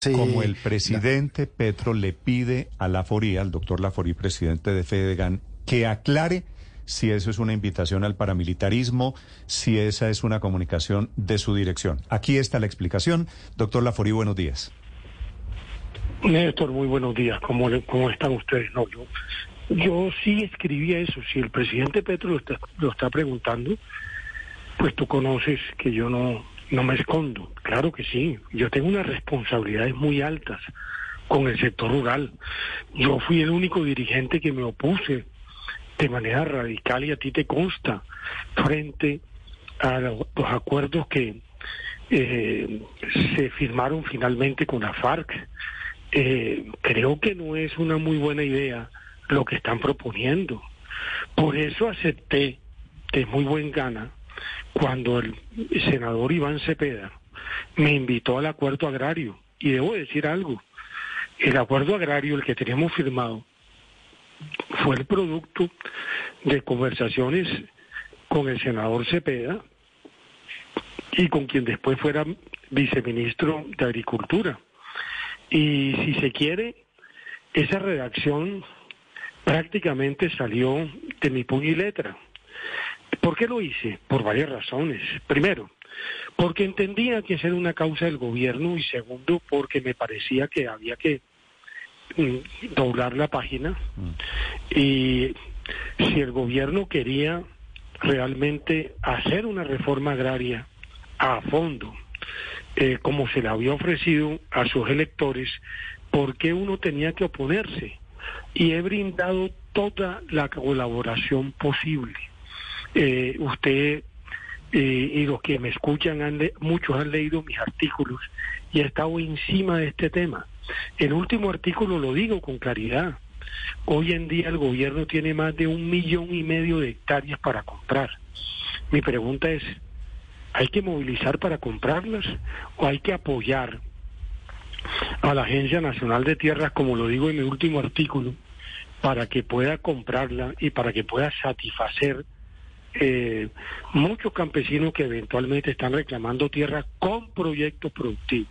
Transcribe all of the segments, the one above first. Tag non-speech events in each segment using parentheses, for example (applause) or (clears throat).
como el presidente Petro le pide a Laforí, al doctor Laforí, presidente de Fedegan, que aclare si eso es una invitación al paramilitarismo, si esa es una comunicación de su dirección. Aquí está la explicación. Doctor Laforí, buenos días. Néstor, muy buenos días. ¿Cómo, cómo están ustedes? No, yo, yo sí escribía eso. Si el presidente Petro lo está, lo está preguntando, pues tú conoces que yo no, no me escondo. Claro que sí. Yo tengo unas responsabilidades muy altas con el sector rural. Yo fui el único dirigente que me opuse de manera radical y a ti te consta frente a los acuerdos que eh, se firmaron finalmente con la FARC. Eh, creo que no es una muy buena idea lo que están proponiendo. Por eso acepté de muy buen gana cuando el senador Iván Cepeda me invitó al acuerdo agrario. Y debo decir algo, el acuerdo agrario, el que teníamos firmado, fue el producto de conversaciones con el senador Cepeda y con quien después fuera viceministro de Agricultura. Y si se quiere, esa redacción prácticamente salió de mi puño y letra. ¿Por qué lo hice? Por varias razones. Primero, porque entendía que esa era una causa del gobierno y segundo, porque me parecía que había que mm, doblar la página mm. y si el gobierno quería realmente hacer una reforma agraria a fondo, eh, como se le había ofrecido a sus electores, ¿por qué uno tenía que oponerse? Y he brindado toda la colaboración posible. Eh, usted eh, y los que me escuchan, han muchos han leído mis artículos y he estado encima de este tema. El último artículo lo digo con claridad. Hoy en día el gobierno tiene más de un millón y medio de hectáreas para comprar. Mi pregunta es, ¿hay que movilizar para comprarlas o hay que apoyar a la Agencia Nacional de Tierras, como lo digo en mi último artículo, para que pueda comprarla y para que pueda satisfacer eh, muchos campesinos que eventualmente están reclamando tierra con proyectos productivos.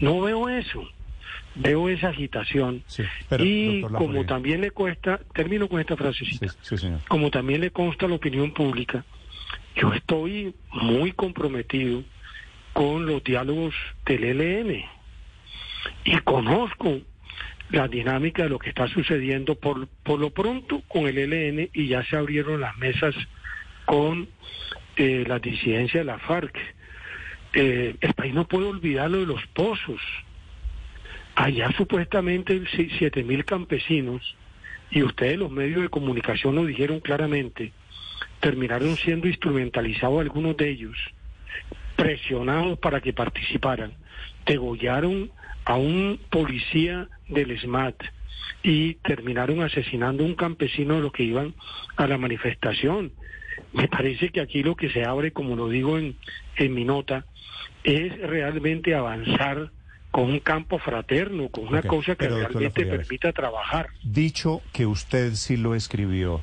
No veo eso, veo esa agitación. y como también le cuesta, termino con esta frasecita, como también le consta a la opinión pública, yo estoy muy comprometido con los diálogos del ELN y conozco la dinámica de lo que está sucediendo por, por lo pronto con el ELN y ya se abrieron las mesas con eh, la disidencia de la FARC. Eh, el país no puede olvidar lo de los pozos. Allá supuestamente siete mil campesinos, y ustedes los medios de comunicación lo dijeron claramente, terminaron siendo instrumentalizados algunos de ellos, presionados para que participaran, degollaron a un policía del SMAT y terminaron asesinando a un campesino de los que iban a la manifestación. Me parece que aquí lo que se abre, como lo digo en, en mi nota, es realmente avanzar con un campo fraterno, con una cosa que realmente permita trabajar. Dicho que usted sí lo escribió,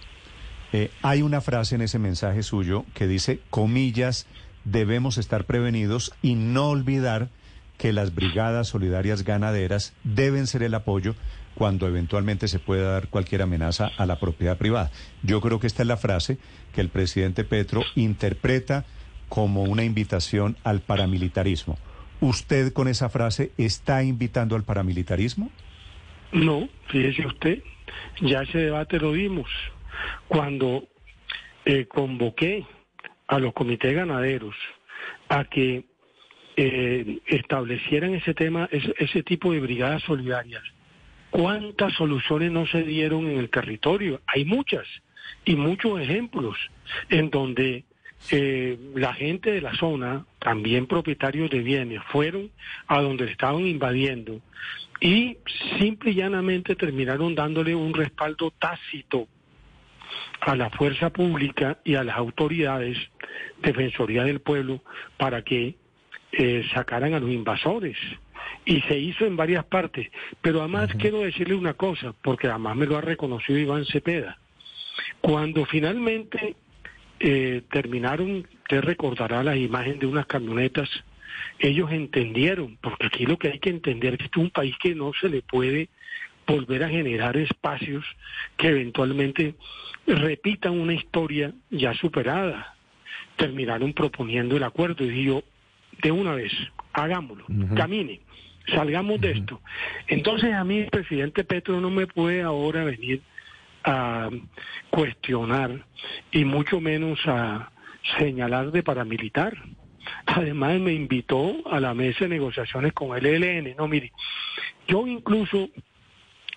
eh, hay una frase en ese mensaje suyo que dice, comillas, debemos estar prevenidos y no olvidar que las brigadas solidarias ganaderas deben ser el apoyo cuando eventualmente se pueda dar cualquier amenaza a la propiedad privada. Yo creo que esta es la frase que el presidente Petro interpreta como una invitación al paramilitarismo. ¿Usted con esa frase está invitando al paramilitarismo? No, fíjese usted, ya ese debate lo vimos cuando eh, convoqué a los comités ganaderos a que eh, establecieran ese tema, ese, ese tipo de brigadas solidarias ¿Cuántas soluciones no se dieron en el territorio? Hay muchas y muchos ejemplos en donde eh, la gente de la zona, también propietarios de bienes, fueron a donde estaban invadiendo y simple y llanamente terminaron dándole un respaldo tácito a la fuerza pública y a las autoridades, Defensoría del Pueblo, para que eh, sacaran a los invasores y se hizo en varias partes. Pero además quiero decirle una cosa, porque además me lo ha reconocido Iván Cepeda. Cuando finalmente eh, terminaron, usted recordará la imagen de unas camionetas ellos entendieron, porque aquí lo que hay que entender es que este es un país que no se le puede volver a generar espacios que eventualmente repitan una historia ya superada. Terminaron proponiendo el acuerdo y yo, de una vez, hagámoslo, camine, salgamos de esto. Entonces a mí el presidente Petro no me puede ahora venir a cuestionar y mucho menos a señalar de paramilitar. Además me invitó a la mesa de negociaciones con el ELN. No, mire, yo incluso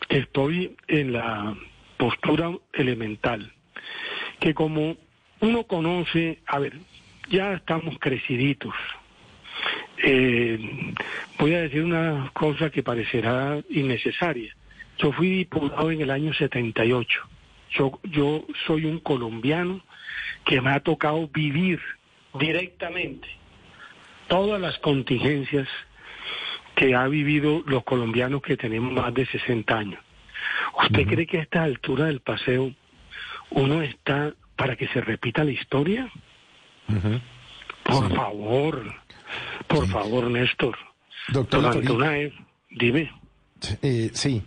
estoy en la postura elemental, que como uno conoce, a ver, ya estamos creciditos. Eh, voy a decir una cosa que parecerá innecesaria. Yo fui diputado en el año 78. Yo, yo soy un colombiano que me ha tocado vivir directamente todas las contingencias que ha vivido los colombianos que tenemos más de 60 años. ¿Usted cree que a esta altura del paseo uno está para que se repita la historia? Por favor, por favor, Néstor. Doctor dime. Eh, sí,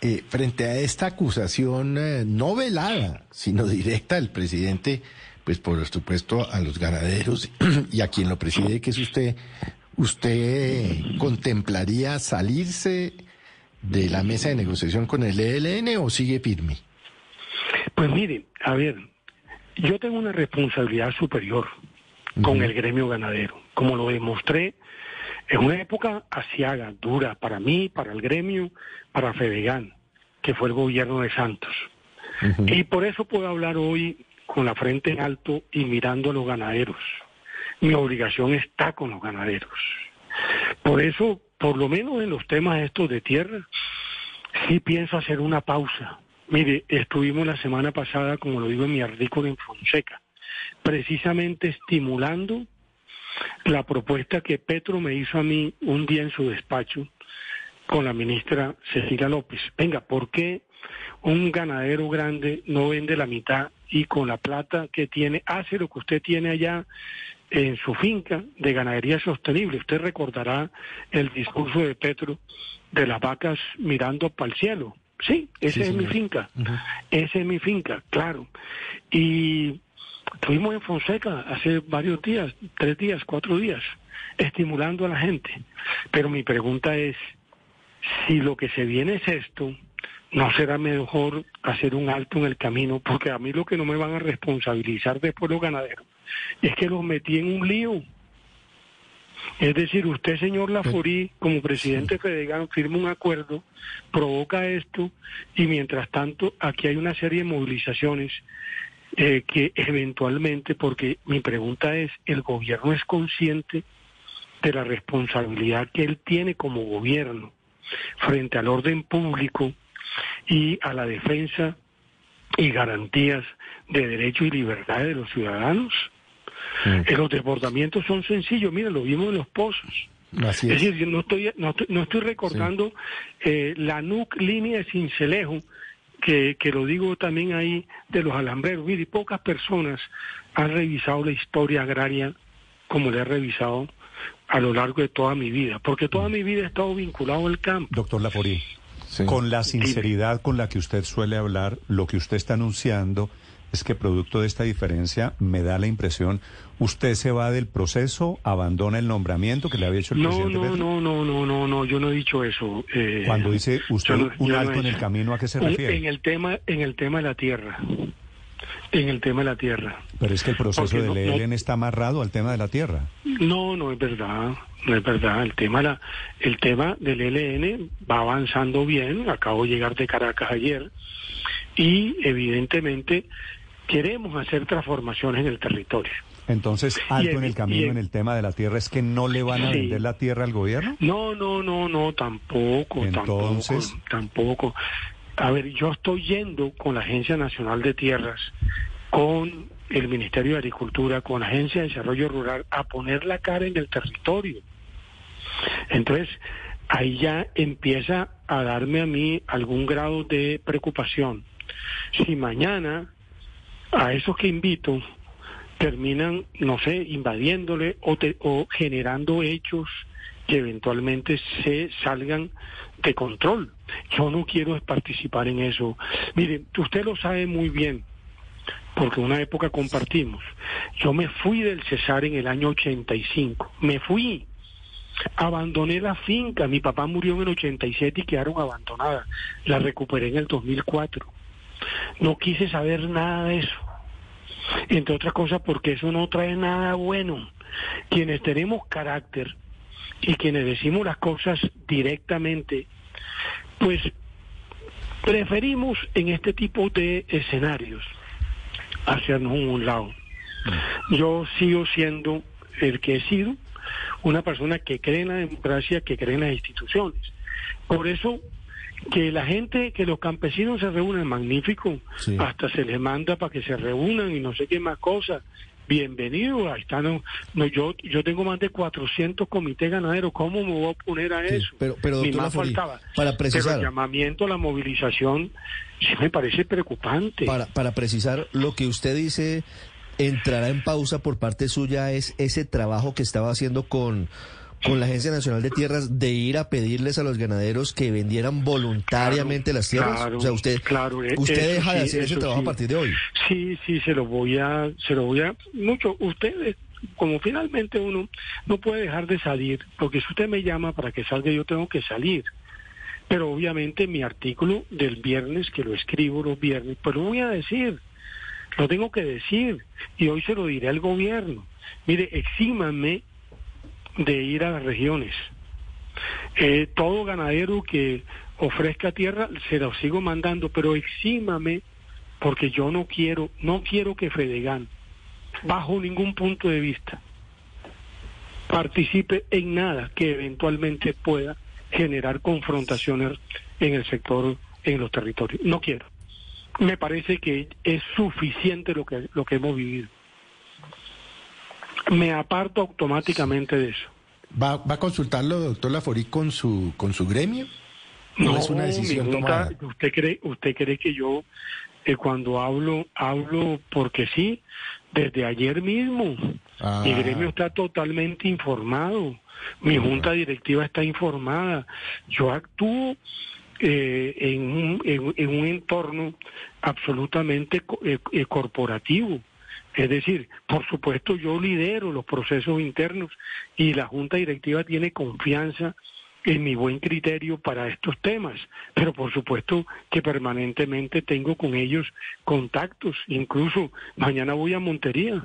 eh, frente a esta acusación eh, no velada, sino directa del presidente, pues por supuesto a los ganaderos (clears throat) y a quien lo preside, que es usted, ¿usted contemplaría salirse de la mesa de negociación con el ELN o sigue firme? Pues mire, a ver, yo tengo una responsabilidad superior con el gremio ganadero, como lo demostré en una época asiaga, dura, para mí, para el gremio, para Fedegan, que fue el gobierno de Santos. Y por eso puedo hablar hoy con la frente en alto y mirando a los ganaderos. Mi obligación está con los ganaderos. Por eso, por lo menos en los temas estos de tierra, sí pienso hacer una pausa. Mire, estuvimos la semana pasada, como lo digo en mi artículo en Fonseca, precisamente estimulando la propuesta que Petro me hizo a mí un día en su despacho con la ministra Cecilia López. Venga, ¿por qué un ganadero grande no vende la mitad y con la plata que tiene hace lo que usted tiene allá en su finca de ganadería sostenible? Usted recordará el discurso de Petro de las vacas mirando para el cielo. Sí, esa es mi finca. Esa es mi finca, claro. Y Estuvimos en Fonseca hace varios días, tres días, cuatro días, estimulando a la gente. Pero mi pregunta es, si lo que se viene es esto, ¿no será mejor hacer un alto en el camino? Porque a mí lo que no me van a responsabilizar después los ganaderos es que los metí en un lío. Es decir, usted, señor Laforí, como presidente federal, firma un acuerdo, provoca esto y mientras tanto aquí hay una serie de movilizaciones eh, que eventualmente, porque mi pregunta es, ¿el gobierno es consciente de la responsabilidad que él tiene como gobierno frente al orden público y a la defensa y garantías de derechos y libertades de los ciudadanos? Eh, los desbordamientos son sencillos, mira, lo vimos en los pozos. es. decir, yo no estoy, no, estoy recordando eh, la NUC línea de Cincelejo, que, que lo digo también ahí de los alambreros. Mire, pocas personas han revisado la historia agraria como le he revisado a lo largo de toda mi vida, porque toda mi vida he estado vinculado al campo. Doctor Laforí, con la sinceridad con la que usted suele hablar, lo que usted está anunciando es que producto de esta diferencia me da la impresión, usted se va del proceso, abandona el nombramiento que le había hecho el presidente no, No, no, no, no, no, yo no he dicho eso. Eh, Cuando dice usted un alto en el camino, ¿a qué se refiere? En el tema, en el tema de la tierra. En el tema de la tierra. Pero es que el proceso del ELN está amarrado al tema de la tierra. No, no es verdad, no es verdad. El tema, la, el tema del ELN va avanzando bien. Acabo de llegar de Caracas ayer y evidentemente queremos hacer transformaciones en el territorio. Entonces, alto en el camino en el tema de la tierra, ¿es que no le van a vender la tierra al gobierno? No, no, no, no, tampoco, Entonces... tampoco, tampoco. A ver, yo estoy yendo con la Agencia Nacional de Tierras, con el Ministerio de Agricultura, con la Agencia de Desarrollo Rural, a poner la cara en el territorio. Entonces, ahí ya empieza a darme a mí algún grado de preocupación. Si mañana a esos que invito terminan, no sé, invadiéndole o, o generando hechos que eventualmente se salgan de control. Yo no quiero participar en eso. Mire, usted lo sabe muy bien, porque una época compartimos. Yo me fui del Cesar en el año 85, me fui. Abandoné la finca, mi papá murió en el 87 y quedaron abandonadas. La recuperé en el 2004. No quise saber nada de eso. Entre otras cosas porque eso no trae nada bueno. Quienes tenemos carácter, y quienes decimos las cosas directamente, pues preferimos en este tipo de escenarios hacernos un lado. Yo sigo siendo el que he sido, una persona que cree en la democracia, que cree en las instituciones. Por eso que la gente, que los campesinos se reúnen, magnífico, hasta se les manda para que se reúnan y no sé qué más cosas, bienvenido. Ahí están, no, yo, yo tengo más de 400 comités ganaderos. ¿Cómo me voy a oponer a eso? pero, pero más faltaba. Para precisar. Pero el llamamiento la movilización sí me parece preocupante. Para, para precisar, lo que usted dice entrará en pausa por parte suya es ese trabajo que estaba haciendo con con la Agencia Nacional de Tierras de ir a pedirles a los ganaderos que vendieran voluntariamente las tierras? o sea, usted, claro, e- usted deja de hacer ese trabajo a partir de hoy. Sí, sí, se lo voy a, se lo voy a, mucho, ustedes, como finalmente uno no puede dejar de salir, porque si usted me llama para que salga yo tengo que salir. Pero obviamente mi artículo del viernes, que lo escribo los viernes, pues lo voy a decir, lo tengo que decir, y hoy se lo diré al gobierno. Mire, exímanme de ir a las regiones. Eh, todo ganadero que ofrezca tierra se lo sigo mandando, pero exímame porque yo no quiero, no quiero que Fedegan, bajo ningún punto de vista, participe en nada que eventualmente pueda generar confrontaciones en el sector, en los territorios. No quiero. Me parece que es suficiente lo que, lo que hemos vivido me aparto automáticamente de eso. ¿Va, va a consultarlo, doctor Laforí, con su, con su gremio? No, es una decisión tomada. ¿Usted cree, usted cree que yo eh, cuando hablo, hablo porque sí? Desde ayer mismo. Mi ah. gremio está totalmente informado. Mi junta directiva está informada. Yo actúo eh, en, un, en, un entorno absolutamente eh, corporativo. Es decir, por supuesto yo lidero los procesos internos y la Junta Directiva tiene confianza en mi buen criterio para estos temas, pero por supuesto que permanentemente tengo con ellos contactos, incluso mañana voy a Montería.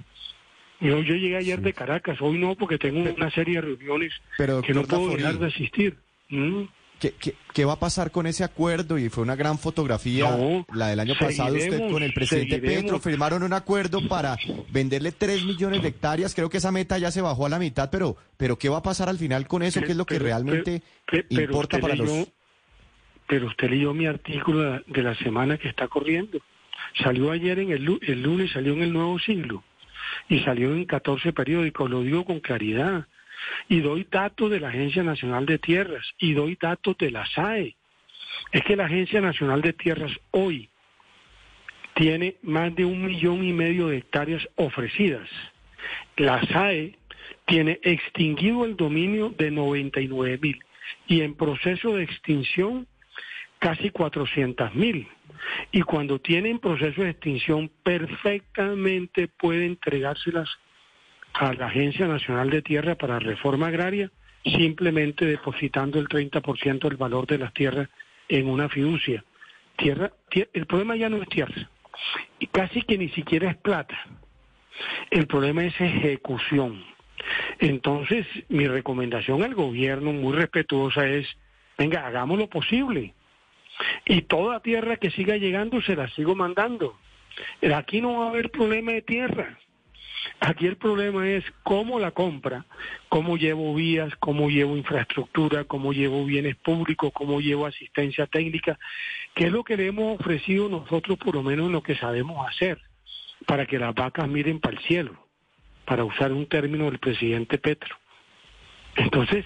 Yo, yo llegué ayer de Caracas, hoy no porque tengo una serie de reuniones que no puedo dejar de asistir. ¿Mm? ¿Qué, va a pasar con ese acuerdo? Y fue una gran fotografía, la del año pasado, usted con el presidente Petro firmaron un acuerdo para venderle 3 millones de hectáreas. Creo que esa meta ya se bajó a la mitad, pero, pero ¿qué va a pasar al final con eso? ¿Qué es lo que realmente importa para los...? Pero usted leyó mi artículo de la semana que está corriendo. Salió ayer en el, el lunes, salió en el Nuevo Siglo y salió en 14 periódicos, lo digo con claridad y doy datos de la Agencia Nacional de Tierras y doy datos de la SAE. Es que la Agencia Nacional de Tierras hoy tiene más de un millón y medio de hectáreas ofrecidas. La SAE tiene extinguido el dominio de 99 mil y en proceso de extinción casi 400 mil. Y cuando tienen proceso de extinción perfectamente puede entregárselas a la Agencia Nacional de Tierra para Reforma Agraria, simplemente depositando el 30% del valor de las tierras en una fiducia. Tierra, el problema ya no es tierra, y casi que ni siquiera es plata. El problema es ejecución. Entonces, mi recomendación al gobierno, muy respetuosa, es, venga, hagamos lo posible. Y toda tierra que siga llegando se la sigo mandando. Aquí no va a haber problema de tierra. Aquí el problema es cómo la compra, cómo llevo vías, cómo llevo infraestructura, cómo llevo bienes públicos, cómo llevo asistencia técnica, que es lo que le hemos ofrecido nosotros por lo menos en lo que sabemos hacer, para que las vacas miren para el cielo, para usar un término del presidente Petro. Entonces,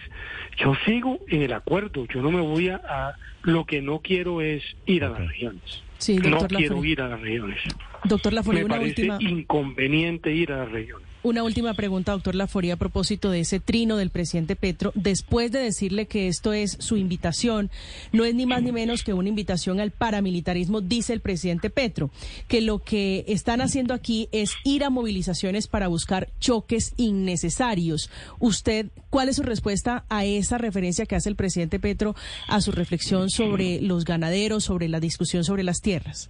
yo sigo en el acuerdo, yo no me voy a... lo que no quiero es ir a las regiones. Sí, no quiero ir a las regiones. Doctor Laforia, me parece inconveniente ir a las regiones. Una última pregunta, doctor Laforia, a propósito de ese trino del presidente Petro. Después de decirle que esto es su invitación, no es ni más ni menos que una invitación al paramilitarismo, dice el presidente Petro, que lo que están haciendo aquí es ir a movilizaciones para buscar choques innecesarios. ¿Usted cuál es su respuesta a esa referencia que hace el presidente Petro a su reflexión sobre los ganaderos, sobre la discusión sobre las tierras?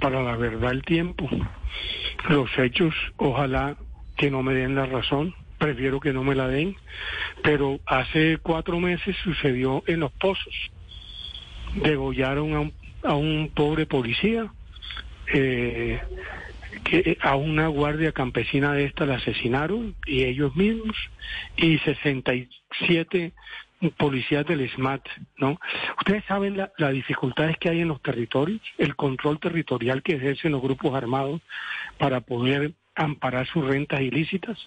Para la verdad el tiempo. Los hechos, ojalá que no me den la razón, prefiero que no me la den, pero hace cuatro meses sucedió en los pozos. Degollaron a un, a un pobre policía, eh, que a una guardia campesina de esta la asesinaron y ellos mismos, y 67 policías del SMAT, ¿no? Ustedes saben las dificultades que hay en los territorios, el control territorial que ejercen los grupos armados para poder amparar sus rentas ilícitas?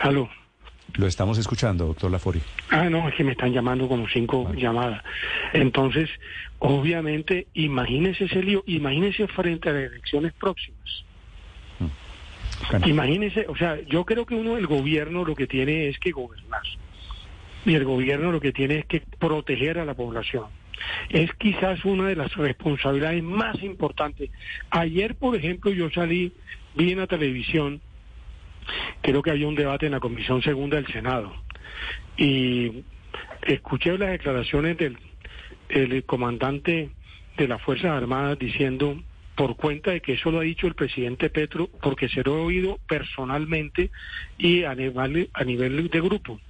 Aló. Lo estamos escuchando, doctor Lafori. Ah, no, es que me están llamando como cinco llamadas. Entonces, obviamente, imagínese ese lío, imagínese frente a las elecciones próximas. Mm. Imagínese, o sea, yo creo que uno, el gobierno lo que tiene es que gobernar. Y el gobierno lo que tiene es que proteger a la población es quizás una de las responsabilidades más importantes. Ayer, por ejemplo, yo salí, vi en la televisión, creo que había un debate en la Comisión Segunda del Senado, y escuché las declaraciones del el comandante de las Fuerzas Armadas diciendo por cuenta de que eso lo ha dicho el presidente Petro, porque se lo he oído personalmente y a nivel, a nivel de grupo.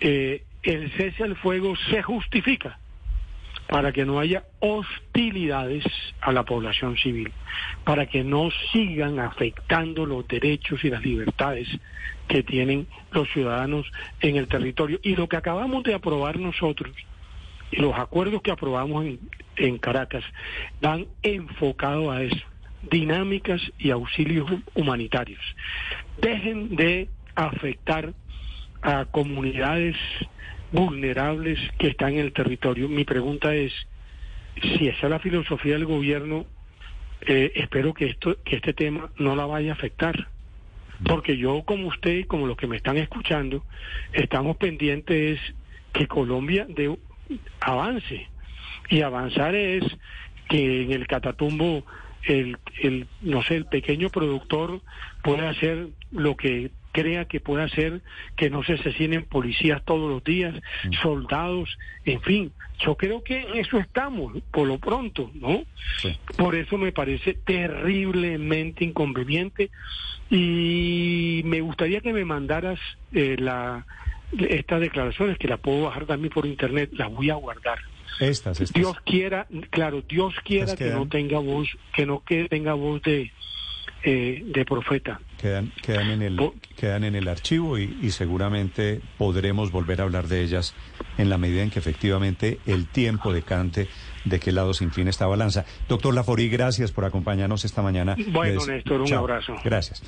Eh, el cese al fuego se justifica para que no haya hostilidades a la población civil, para que no sigan afectando los derechos y las libertades que tienen los ciudadanos en el territorio. Y lo que acabamos de aprobar nosotros, y los acuerdos que aprobamos en, Caracas, van enfocado a eso, dinámicas y auxilios humanitarios. Dejen de afectar a comunidades vulnerables que están en el territorio. Mi pregunta es, si esa es la filosofía del gobierno, eh, espero que, esto, que este tema no la vaya a afectar. Porque yo, como usted y como los que me están escuchando, estamos pendientes que Colombia avance. Y avanzar es que en el Catatumbo el, el, no sé, el pequeño productor pueda hacer lo que crea que puede hacer que no se asesinen policías todos los días, mm. soldados, en fin. Yo creo que en eso estamos, por lo pronto, ¿no? Por eso me parece terriblemente inconveniente y me gustaría que me mandaras eh, la estas declaraciones, que la puedo bajar también por internet, las voy a guardar. Estas, estas. Dios quiera, claro, Dios quiera que no tenga voz, que no que tenga voz de eh, de profeta. Quedan, quedan, en, el, quedan en el archivo y, seguramente podremos volver a hablar de ellas en la medida en que efectivamente el tiempo decante de qué lado se inclina esta balanza. Doctor Laforí, gracias por acompañarnos esta mañana. Bueno, Néstor, un abrazo. Gracias.